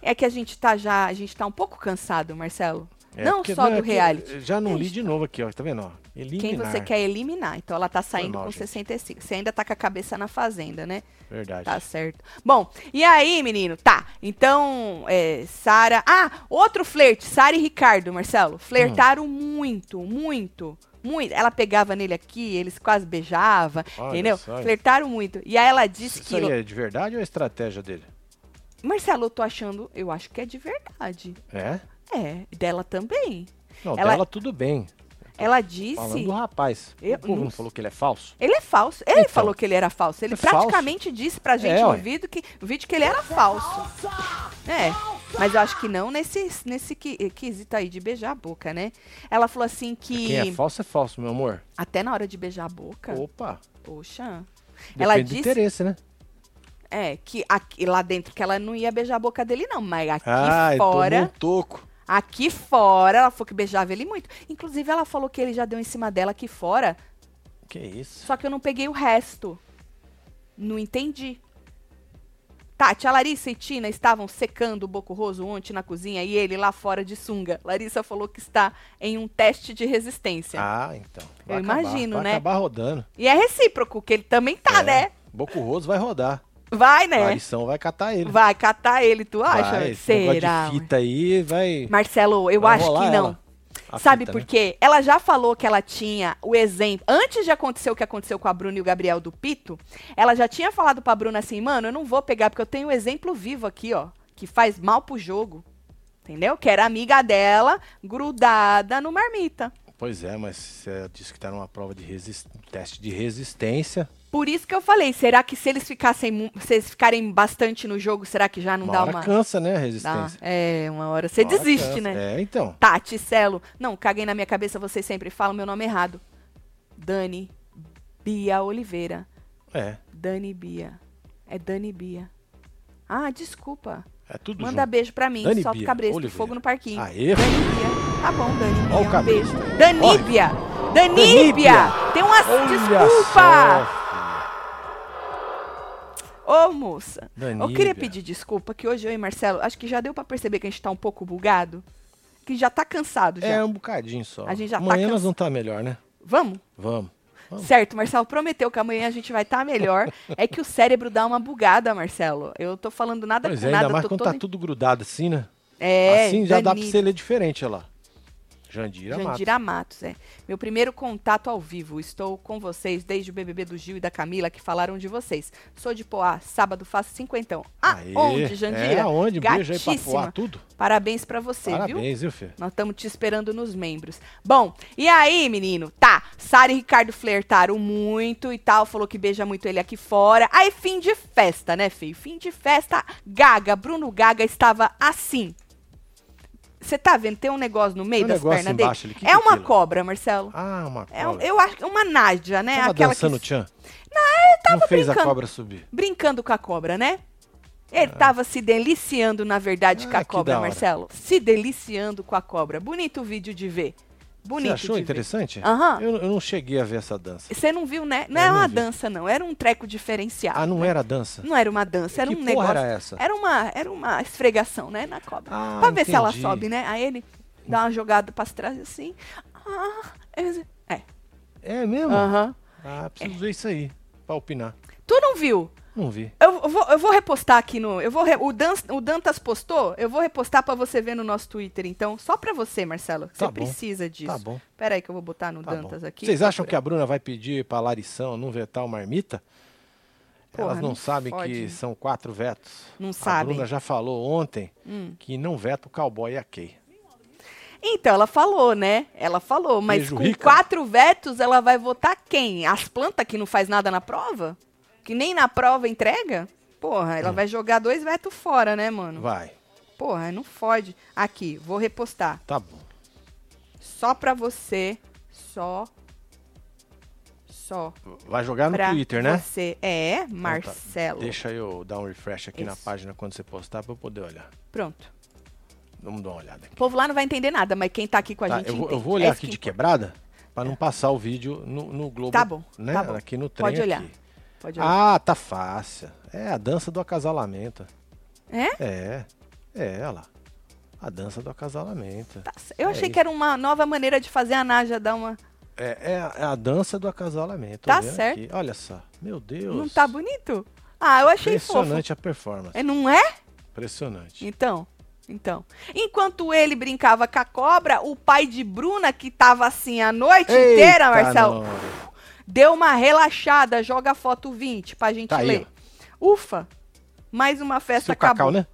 É que a gente tá já, a gente tá um pouco cansado, Marcelo. É, não porque- só é do que reality. Já não li de novo aqui, ó. Tá vendo? ó? Eliminar. Quem você quer eliminar. Então ela tá saindo mal, com gente. 65. Você ainda tá com a cabeça na fazenda, né? Verdade. Tá certo. Bom, e aí, menino? Tá. Então, é, Sara. Ah, outro flerte. Sara e Ricardo, Marcelo. Flertaram muito, muito. Muito. Ela pegava nele aqui, eles quase beijavam, entendeu? Flertaram muito. E aí ela disse Isso que. aí é de verdade ou é estratégia dele? Marcelo, eu tô achando. Eu acho que é de verdade. É? É, dela também. Não, Ela- dela tudo bem. Ela disse. Falando do rapaz. Eu o povo não não falou que ele é falso? Ele é falso. Ele Então. falou que ele era falso. Ele É falso. praticamente disse pra gente É, no vídeo, que, no vídeo que ele era falso. É. Mas eu acho que não nesse, nesse qui- quesito aí de beijar a boca, né? Ela falou assim que. Quem é falso é falso, meu amor. Até na hora de beijar a boca. Opa. Poxa. Depende Ela do disse. interesse, né? É, que aqui, lá dentro que ela não ia beijar a boca dele, não. Mas aqui Ai, tomou fora. um toco. Aqui fora, ela falou que beijava ele muito. Inclusive, ela falou que ele já deu em cima dela aqui fora. Que isso? Só que eu não peguei o resto. Não entendi. Tati, a Larissa e Tina estavam secando o Boco Roso ontem na cozinha e ele lá fora de sunga. Larissa falou que está em um teste de resistência. Ah, então. Eu acabar, imagino, vai né? acabar rodando. E é recíproco, que ele também tá, É. né? Boco Roso vai rodar. Vai, né? Larissão vai catar ele. Vai catar ele, tu acha? Vai, Será? de fita aí vai. Marcelo, eu vai acho que não. ela, a Sabe fita, por né? quê? Ela já falou que ela tinha o exemplo. Antes de acontecer o que aconteceu com a Bruna e o Gabriel do Pito, ela já tinha falado pra Bruna assim: mano, eu não vou pegar porque eu tenho um exemplo vivo aqui, ó, que faz mal pro jogo. Entendeu? Que era amiga dela, grudada no marmita. Pois é, mas você disse que tá numa prova de resist... teste de resistência. Por isso que eu falei, será que se eles ficassem, se eles ficarem bastante no jogo, será que já não uma dá hora uma. cansa, né, a dá- resistência. é, uma hora você Uma hora desiste, cansa. né? É, então. Tati, Celo. Não, caguei na minha cabeça, vocês sempre falam meu nome errado. Dani Bia Oliveira. É, Dani Bia. É Dani Bia. Ah, desculpa. é tudo Manda junto. beijo pra mim. Dani Solta o Bia cabresto. Oliveira. Fogo no parquinho. Aê, Dani Bia. Tá bom, Dani Bia. Ó o um beijo. Daníbia. Daníbia. Daníbia. Tem umas. Olha Desculpa. só, Ô, moça. Eu Daníbia. queria pedir desculpa que hoje eu e Marcelo, acho que já deu pra perceber que a gente tá um pouco bugado. Que já tá cansado já. É um bocadinho só. A gente já tá Amanhã nós cansa- vamos estar melhor, né? Vamos? Vamos. Vamos. Certo, Marcelo prometeu que amanhã a gente vai estar melhor. é que o cérebro dá uma bugada, Marcelo. Eu tô falando nada Pois com é, nada. ainda mais quando tá tudo grudado assim, né? É, assim já dá pra você ler diferente, olha lá. Jandira, Matos. Jandira Matos, é. Meu primeiro contato ao vivo. Estou com vocês desde o BBB do Gil e da Camila, que falaram de vocês. Sou de Poá, sábado faço cinquentão. Ah, Aê. onde, Jandira? É, aonde? Beijo aí pra voar tudo. Parabéns pra você, viu? Parabéns, viu, filho? Nós estamos te esperando nos membros. Bom, e aí, menino? Tá, Sara e Ricardo flertaram muito e tal, falou que beija muito ele aqui fora. Aí, fim de festa, né, filho? Fim de festa, Gaga, Bruno Gaga estava assim. Você tá vendo? Tem um negócio no meio um das pernas dele. embaixo que é que é uma cobra, Marcelo. Ah, uma É um- cobra. eu acho que uma nádia, né? Tava Aquela dançando o que tchan? Não, ele tava Não fez a brincando. cobra subir. brincando com a cobra, né? Ele tava se deliciando, na verdade, com Ah, a que cobra. Marcelo. Se deliciando com a cobra. Bonito vídeo de ver. Bonito Você achou interessante? Aham. Eu, eu não cheguei a ver essa dança. Você não viu, né? Não Eu era não uma vi. dança, não. Era um treco diferenciado. Ah, não né? era dança? Não era uma dança, era que um porra negócio. era essa? Era uma, era uma esfregação, né, na cobra. Ah, pra ver se ela entendi. sobe, né? Aí ele dá uma jogada pra trás assim. Ah, é. É mesmo? Aham. Ah, preciso ver isso aí, pra opinar. Tu não viu? Não vi. Eu, eu vou, eu vou repostar aqui no. Eu vou re- o, Dan, o Dantas postou, eu vou repostar pra você ver no nosso Twitter, então. Só pra você, Marcelo. Tá você bom. precisa disso. Tá bom. Pera aí que eu vou botar no Tá Dantas bom. aqui. Vocês acham que a Bruna vai pedir pra Larição não vetar o Marmita? Porra, Elas não, não sabem fode. que são quatro vetos. Não A sabem. Bruna já falou ontem Hum. que não veta o cowboy e a Kay. Então, ela falou, né? Ela falou, mas Beijo, com Rica. quatro vetos, ela vai votar quem? As plantas que não faz nada na prova? Que nem na prova entrega? Porra, ela vai jogar dois vetos fora, né, mano? Hum. Vai, Porra, não fode. Aqui, vou repostar. tá bom. Só pra você. Só. Só. Vai jogar no Twitter, né? você. É, Então tá. Marcelo. Deixa eu dar um refresh aqui na Isso. página quando você postar pra eu poder olhar. Pronto. Vamos dar uma olhada aqui. O povo lá não vai entender nada, mas quem tá aqui com a Tá, gente eu, vou, eu vou É olhar isso aqui que de importa. quebrada pra não passar o vídeo no, no Globo. Tá bom, Né? tá bom. Aqui no trem Pode olhar. aqui. Pode. Ah, tá fácil. É a dança do acasalamento. É? É. É, lá. A dança do acasalamento. Tá Eu É achei isso. que era uma nova maneira de fazer a Naja dar uma. É, é a- é a dança do acasalamento. Tá certo. aqui. Olha só. Meu Deus. Não tá bonito? Ah, eu achei fofo. Impressionante a performance. É, não é? Impressionante. Então, então. Enquanto ele brincava com a cobra, o pai de Bruna, que tava assim a noite inteira, Marcelo. Deu uma relaxada, joga a foto 20 pra gente Tá aí, ler. Ufa! Mais uma festa Seu acabou. cacau, né?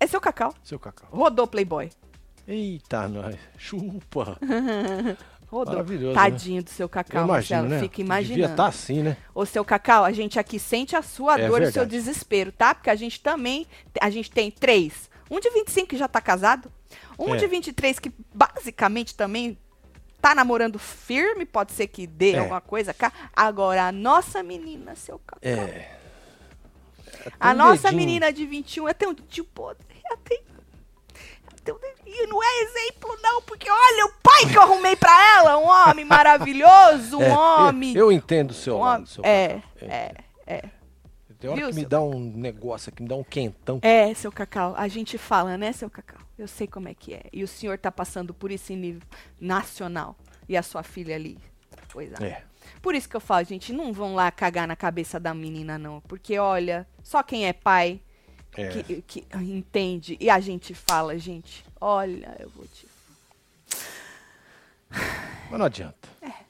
É seu cacau. Seu cacau. Rodou, Playboy. Eita, nós. Chupa. Rodou. Maravilhoso, Tadinho do seu cacau, imagino, Marcelo. né? Fica Devia imaginando. estar assim, né? Ô, seu Cacau, a gente aqui sente a sua É dor e o seu desespero, tá? Porque a gente também, a gente tem três. Um de 25 que já tá casado. Um É. de 23 que basicamente também tá namorando firme, pode ser que dê É. alguma coisa cá. Agora, a nossa menina, seu Cacau. É. a um nossa dedinho. menina de 21, ela tem um dedinho podre. Ela tem... um. E não é exemplo, não, porque olha o pai que eu arrumei pra ela. Um homem maravilhoso, um É, eu- homem... Eu, entendo o seu um lado, homem- seu é, cacau. Eu é, é. Tem hora Viu, que me dá um negócio aqui, me dá um quentão. É, seu Cacau, a gente fala, né, seu Cacau? Eu sei como é que é. E o senhor tá passando por isso em nível nacional. E a sua filha ali. Pois é. É. Por isso que eu falo, gente, não vão lá cagar na cabeça da menina, não. Porque, olha, só quem é pai É. que, que entende. E a gente fala, gente, olha, eu vou te. Mas não adianta. É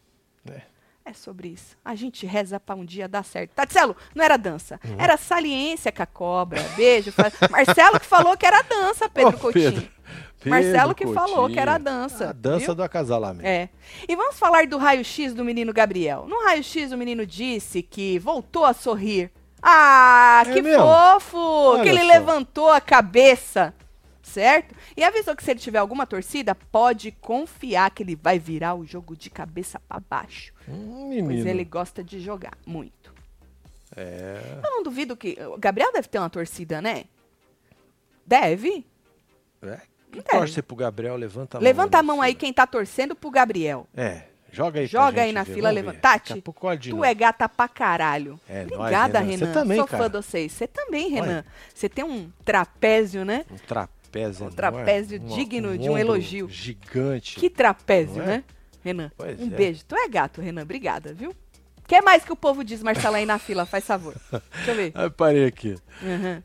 sobre isso. A gente reza pra um dia dar certo. Tatselo, não era dança. Uhum. Era saliência com a cobra. Beijo. Marcelo que falou que era dança, Pedro Ô, Coutinho. Pedro- Marcelo Pedro que falou que era Coutinho. dança, A dança viu? do acasalamento. É. E vamos falar do raio-x do menino Gabriel. No raio-x, o menino disse que voltou a sorrir. Ah, É que mesmo? fofo! Olha que ele só. levantou a cabeça, certo? E avisou que se ele tiver alguma torcida, pode confiar que ele vai virar o jogo de cabeça pra baixo. Hum, Pois menino. ele gosta de jogar muito. É. Eu não duvido que. O Gabriel deve ter uma torcida, né? Deve. é. Quem Deve. torce pro Gabriel, levanta a mão. Levanta a mão aí quem tá torcendo pro Gabriel. É. Joga aí Joga aí na ver, fila, levanta. Tati, Tu novo. é gata pra caralho. É Obrigada, Renan. Você Renan. também, Sou cara. fã de vocês. Você também, Renan. Você tem um trapézio, né? Um trapézio Um trapézio enorme, digno de um elogio. Gigante. Que trapézio, é? né? Renan, Pois um é. beijo. Tu é gato, Renan. Obrigada, viu? O que mais que o povo diz, Marcelo, aí na fila? Faz favor. Deixa eu ver. Ai, parei aqui. Uhum.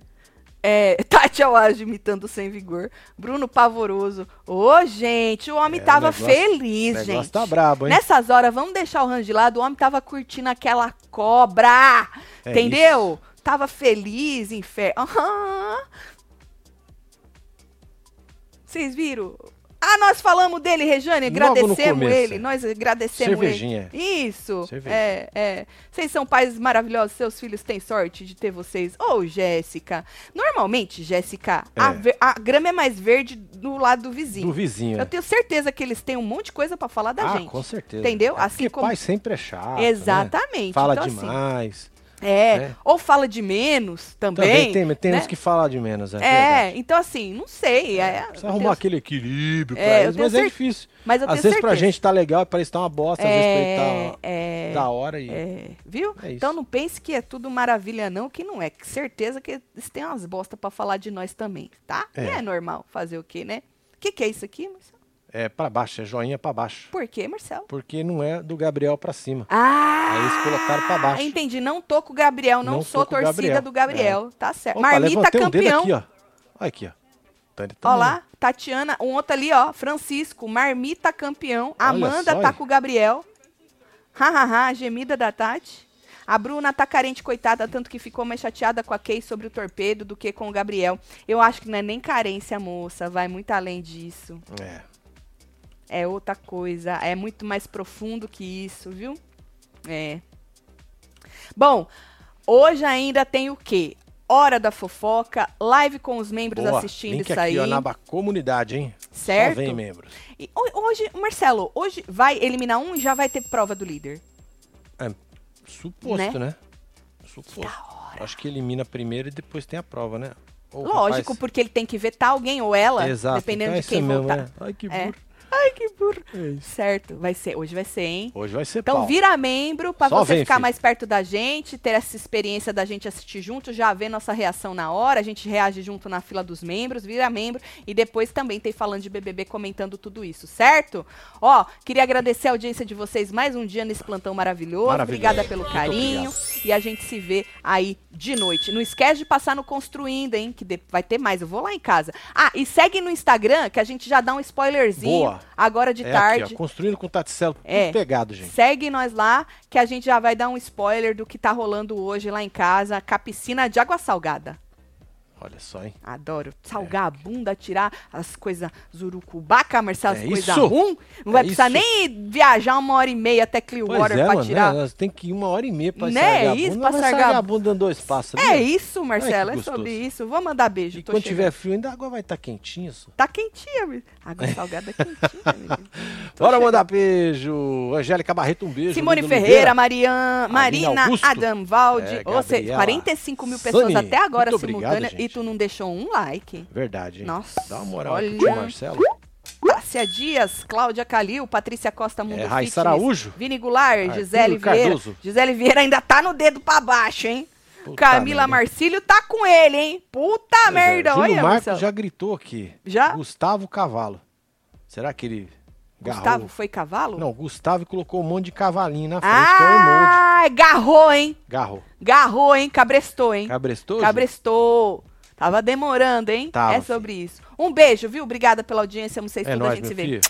É, Tati Awage imitando sem vigor. Bruno Pavoroso. Ô, gente, o homem É, tava o negócio- feliz, O gente. tá brabo, hein? Nessas horas, vamos deixar o range de lado. O homem tava curtindo aquela cobra. É entendeu? Tava feliz, inferno. Aham. Vocês viram? Ah, nós falamos dele, Rejane, agradecemos ele. Nós agradecemos Cervejinha. ele. Isso. Cervejinha. É, é. Vocês são pais maravilhosos, seus filhos têm sorte de ter vocês. Ô, Jéssica. Normalmente, Jéssica, a, É. ve- a grama é mais verde do lado do vizinho. Do vizinho. Eu é. tenho certeza que eles têm um monte de coisa pra falar da ah, gente. com certeza. Entendeu? É Assim como- pai sempre é chato. né? Exatamente. Fala Então, assim, é, né? ou fala de menos também. Também tem, tem né? que falam de menos, é, É, verdade. então assim, não sei. É, Precisa eu arrumar tenho- aquele equilíbrio pra É, eles, mas é cer- difícil. Mas Às vezes pra certeza. gente tá legal, parece que tá uma bosta, às vezes pra ele tá é, da hora e... é, viu? É então não pense que é tudo maravilha não, que não é. Que certeza que eles têm umas bosta pra falar de nós também, tá? É. É normal fazer o quê, né? O que, que é isso aqui, Marcelo? É pra baixo, é joinha pra baixo. Por quê, Marcelo? Porque não é do Gabriel pra cima. Ah! Aí eles colocaram pra baixo. Entendi. Não tô com o Gabriel, não, Não sou torcida Gabriel. do Gabriel. Tá certo. Opa, Marmita um dedo campeão. aqui, ó. Olha aqui, ó. Tânia Ó também. lá, Tatiana, um outro ali, ó, Francisco, Marmita campeão. Olha Amanda só tá com o Gabriel. Hahaha, gemida da Tati. A Bruna tá carente, coitada, tanto que ficou mais chateada com a Kay sobre o torpedo do que com o Gabriel. Eu acho que não é nem carência, moça, vai muito além disso. É. É outra coisa, é muito mais profundo que isso, viu? É. Bom, hoje ainda tem o quê? Hora da fofoca, live com os membros Boa. assistindo Link isso aqui, aí. ó, na aba comunidade, hein? Certo? Só vem membros. E ho- hoje, Marcelo, hoje vai eliminar um e já vai ter prova do líder. Suposto, né? Suposto. Acho que elimina primeiro e depois tem a prova, né? Lógico, rapaz, porque ele tem que vetar alguém ou ela, Exato. dependendo então é de quem isso mesmo, votar. né? Ai, que É. Ai, que burro. É. Certo, vai ser, hoje vai ser, hein? Hoje vai ser Então pau. vira membro pra Só você vem, ficar filho. mais perto da gente, ter essa experiência da gente assistir junto, já ver nossa reação na hora, a gente reage junto na fila dos membros, vira membro e depois também tem falando de BBB comentando tudo isso, certo? Ó, queria agradecer a audiência de vocês mais um dia nesse plantão maravilhoso. Maravilhoso. Obrigada pelo Muito carinho obrigado. e a gente se vê aí de noite. Não esquece de passar no construindo, hein, que vai ter mais. Eu vou lá em casa. Ah, e segue no Instagram que a gente já dá um spoilerzinho Boa. Agora de é tarde. aqui, ó, construindo com o Taticelo, tudo É. pegado, gente. Segue nós lá, que a gente já vai dar um spoiler do que tá rolando hoje lá em casa, com a piscina de água salgada. Olha só, hein? Adoro. Salgar a bunda, tirar as coisas zurucubaca, Marcelo, as É coisas isso. ruim. Não vai É precisar isso. nem viajar uma hora e meia até Clearwater é, pra mano, tirar. né? Tem que ir uma hora e meia pra Né, sargar a isso, bunda. pra sargar sargar a bunda dando dois passos. É isso, Marcelo, é sobre isso. Vou mandar beijo. E quando chegando. tiver frio, ainda a água vai estar quentinha. Só. Tá quentinha. Água salgada quentinha, menino. Bora chegando. mandar beijo. Angélica Barreto, um beijo. Simone Ludo Ferreira. Marian, Marina, Augusto. Adam Valde, É, ou seja, Gabriela. 45 mil pessoas Sani, até agora muito obrigado, simultâneas e tu não deixou um like. Verdade, hein? Nossa, Dá uma moral olha. pro Marcelo. Tássia Dias, Cláudia Calil, Patrícia Costa Mundo É, Fitness, Araújo. Vini Goulart, Arthur Gisele Vieira. Cardoso. Gisele Vieira ainda tá no dedo pra baixo, hein? Puta Camila merda. Marcílio tá com ele, hein? Puta Pois é, merda, Júlio olha, Marcos Marcelo. já gritou aqui. Já? Gustavo Cavalo. Será que ele Gustavo garrou? foi cavalo? Não, Gustavo colocou um monte de cavalinho na frente, que é o emoji. Ah, garrou, hein? Garrou. Garrou, hein? Cabrestou, hein? Cabrestou? Cabrestou. Tava demorando, hein? Tava, é sobre isso. Um beijo, viu? Obrigada pela audiência. Não sei se É tudo a nóis, gente se vê. filho.